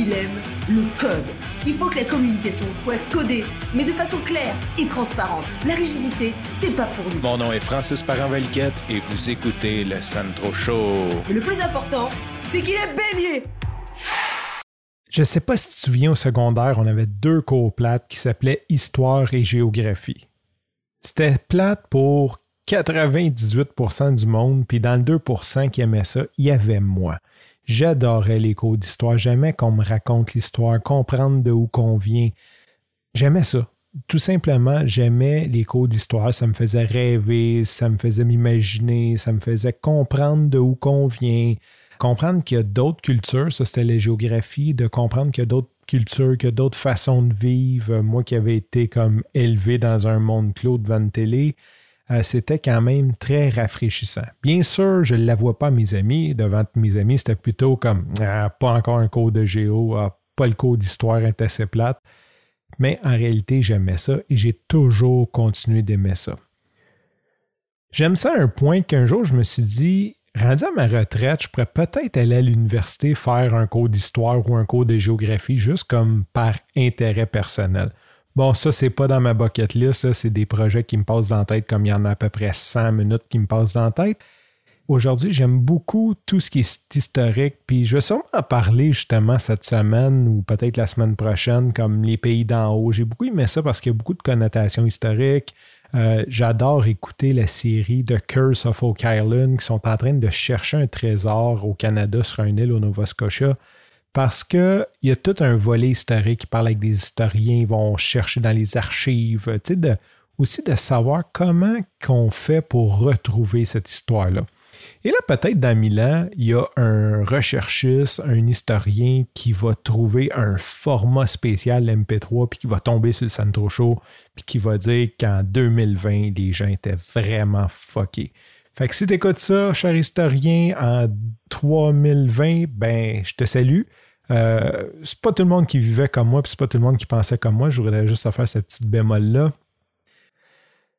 il aime le code. Il faut que la communication soit codée, mais de façon claire et transparente. La rigidité, c'est pas pour nous. Mon nom est Francis Parent-Valquette et vous écoutez le Sandro Show. Mais le plus important, c'est qu'il est bélier. Je sais pas si tu te souviens au secondaire, on avait deux cours plates qui s'appelaient Histoire et Géographie. C'était plate pour 98% du monde, puis dans le 2% qui aimait ça, il y avait moi. J'adorais les cours d'histoire, j'aimais qu'on me raconte l'histoire, comprendre de où qu'on vient. J'aimais ça. Tout simplement, j'aimais les cours d'histoire, ça me faisait rêver, ça me faisait m'imaginer, ça me faisait comprendre de où qu'on vient, comprendre qu'il y a d'autres cultures, ça c'était la géographie, de comprendre qu'il y a d'autres y a d'autres façons de vivre. Moi qui avais été comme élevé dans un monde clos devant une télé, euh, c'était quand même très rafraîchissant. Bien sûr, je ne l'avoue pas à mes amis. Devant mes amis, c'était plutôt comme ah, pas encore un cours de géo, ah, pas le cours d'histoire est assez plate. Mais en réalité, j'aimais ça et j'ai toujours continué d'aimer ça. J'aime ça à un point qu'un jour, je me suis dit, rendu à ma retraite, je pourrais peut-être aller à l'université faire un cours d'histoire ou un cours de géographie juste comme par intérêt personnel. Bon, ça, c'est pas dans ma bucket list, c'est des projets qui me passent dans la tête comme il y en a à peu près 100 minutes qui me passent dans la tête. Aujourd'hui, j'aime beaucoup tout ce qui est historique, puis je vais sûrement en parler justement cette semaine ou peut-être la semaine prochaine, comme les pays d'en haut. J'ai beaucoup aimé ça parce qu'il y a beaucoup de connotations historiques. Euh, j'adore écouter la série The Curse of Oak Island qui sont en train de chercher un trésor au Canada sur une île au Nova Scotia parce qu'il y a tout un volet historique qui parle avec des historiens, ils vont chercher dans les archives, tu sais, aussi de savoir comment qu'on fait pour retrouver cette histoire-là. Et là, peut-être dans mille ans, il y a un recherchiste, un historien qui va trouver un format spécial MP3 puis qui va tomber sur le Centro Show puis qui va dire qu'en 2020, les gens étaient vraiment fuckés. Fait que si tu écoutes ça, cher historien, en 3020, ben, je te salue. Euh, c'est pas tout le monde qui vivait comme moi, puis c'est pas tout le monde qui pensait comme moi. Je voudrais juste faire cette petite bémol-là.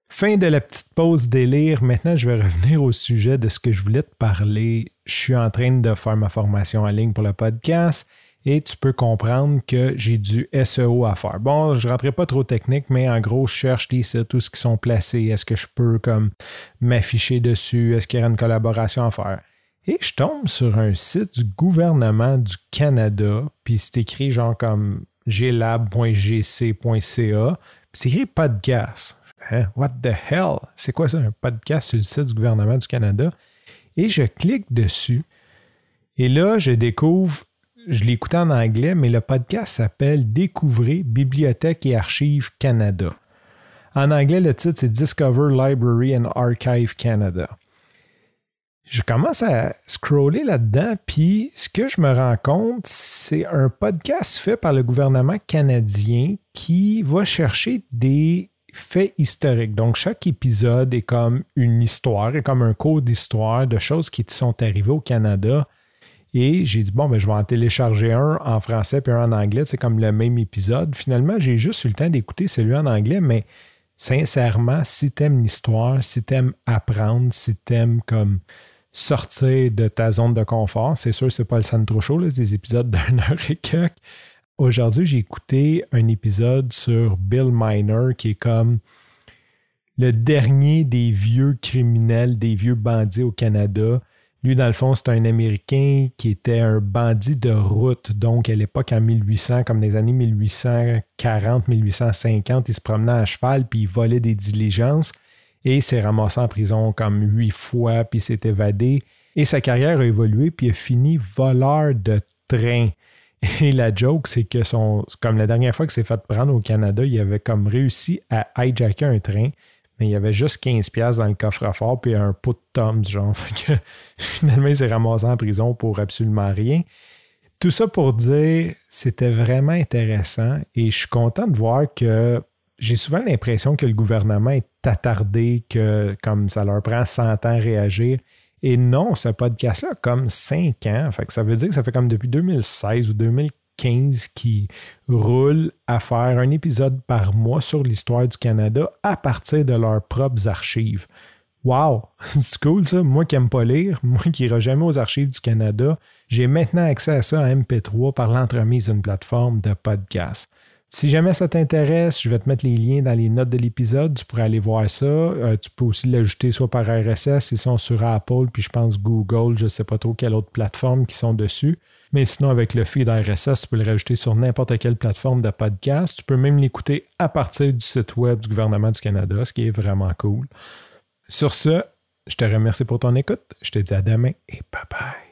Fin de la petite pause délire. Maintenant, je vais revenir au sujet de ce que je voulais te parler. Je suis en train de faire ma formation en ligne pour le podcast et tu peux comprendre que j'ai du SEO à faire. Bon, je ne rentrerai pas trop technique, mais en gros, je cherche des sites, ce qui sont placés. Est-ce que je peux comme m'afficher dessus? Est-ce qu'il y a une collaboration à faire? Et je tombe sur un site du gouvernement du Canada, puis c'est écrit genre comme glab.gc.ca, c'est écrit podcast. Hein? What the hell? C'est quoi ça, un podcast sur le site du gouvernement du Canada? Et je clique dessus. Et là, je découvre, je l'écoute en anglais, mais le podcast s'appelle Découvrez Bibliothèque et Archives Canada. En anglais, le titre, c'est Discover Library and Archive Canada je commence à scroller là-dedans, puis ce que je me rends compte, c'est un podcast fait par le gouvernement canadien qui va chercher des faits historiques. Donc, chaque épisode est comme une histoire, est comme un cours d'histoire de choses qui sont arrivées au Canada. Et j'ai dit, bon, ben, je vais en télécharger un en français puis un en anglais. C'est comme le même épisode. Finalement, j'ai juste eu le temps d'écouter celui en anglais, mais sincèrement, si t'aimes l'histoire, si t'aimes apprendre, si t'aimes comme sortir de ta zone de confort. C'est sûr, c'est pas le centre chaud, c'est des épisodes d'une heure et quelques. Aujourd'hui, j'ai écouté un épisode sur Bill Miner qui est comme le dernier des vieux criminels, des vieux bandits au Canada. Lui, dans le fond, c'est un Américain qui était un bandit de route. Donc, à l'époque, en 1800, comme les années 1840, 1850, il se promenait à cheval puis il volait des diligences et s'est ramassé en prison comme huit fois, puis s'est évadé. Et sa carrière a évolué, puis il a fini voleur de train. Et la joke, c'est que son, comme la dernière fois qu'il s'est fait prendre au Canada, il avait comme réussi à hijacker un train, mais il y avait juste 15$ dans le coffre-fort, puis un pot de toms, genre. Que, finalement, il s'est ramassé en prison pour absolument rien. Tout ça pour dire, c'était vraiment intéressant et je suis content de voir que j'ai souvent l'impression que le gouvernement est attardé, que comme ça leur prend 100 ans à réagir. Et non, ce podcast-là comme 5 ans. Fait que ça veut dire que ça fait comme depuis 2016 ou 2015 qu'ils roulent à faire un épisode par mois sur l'histoire du Canada à partir de leurs propres archives. Wow, c'est cool ça. Moi qui n'aime pas lire, moi qui n'irai jamais aux archives du Canada, j'ai maintenant accès à ça en MP3 par l'entremise d'une plateforme de podcast. Si jamais ça t'intéresse, je vais te mettre les liens dans les notes de l'épisode. Tu pourrais aller voir ça. Euh, tu peux aussi l'ajouter soit par RSS, ils sont sur Apple, puis je pense Google, je ne sais pas trop quelle autre plateforme qui sont dessus. Mais sinon, avec le feed RSS, tu peux le rajouter sur n'importe quelle plateforme de podcast. Tu peux même l'écouter à partir du site web du gouvernement du Canada, ce qui est vraiment cool. Sur ce, je te remercie pour ton écoute. Je te dis à demain et bye bye.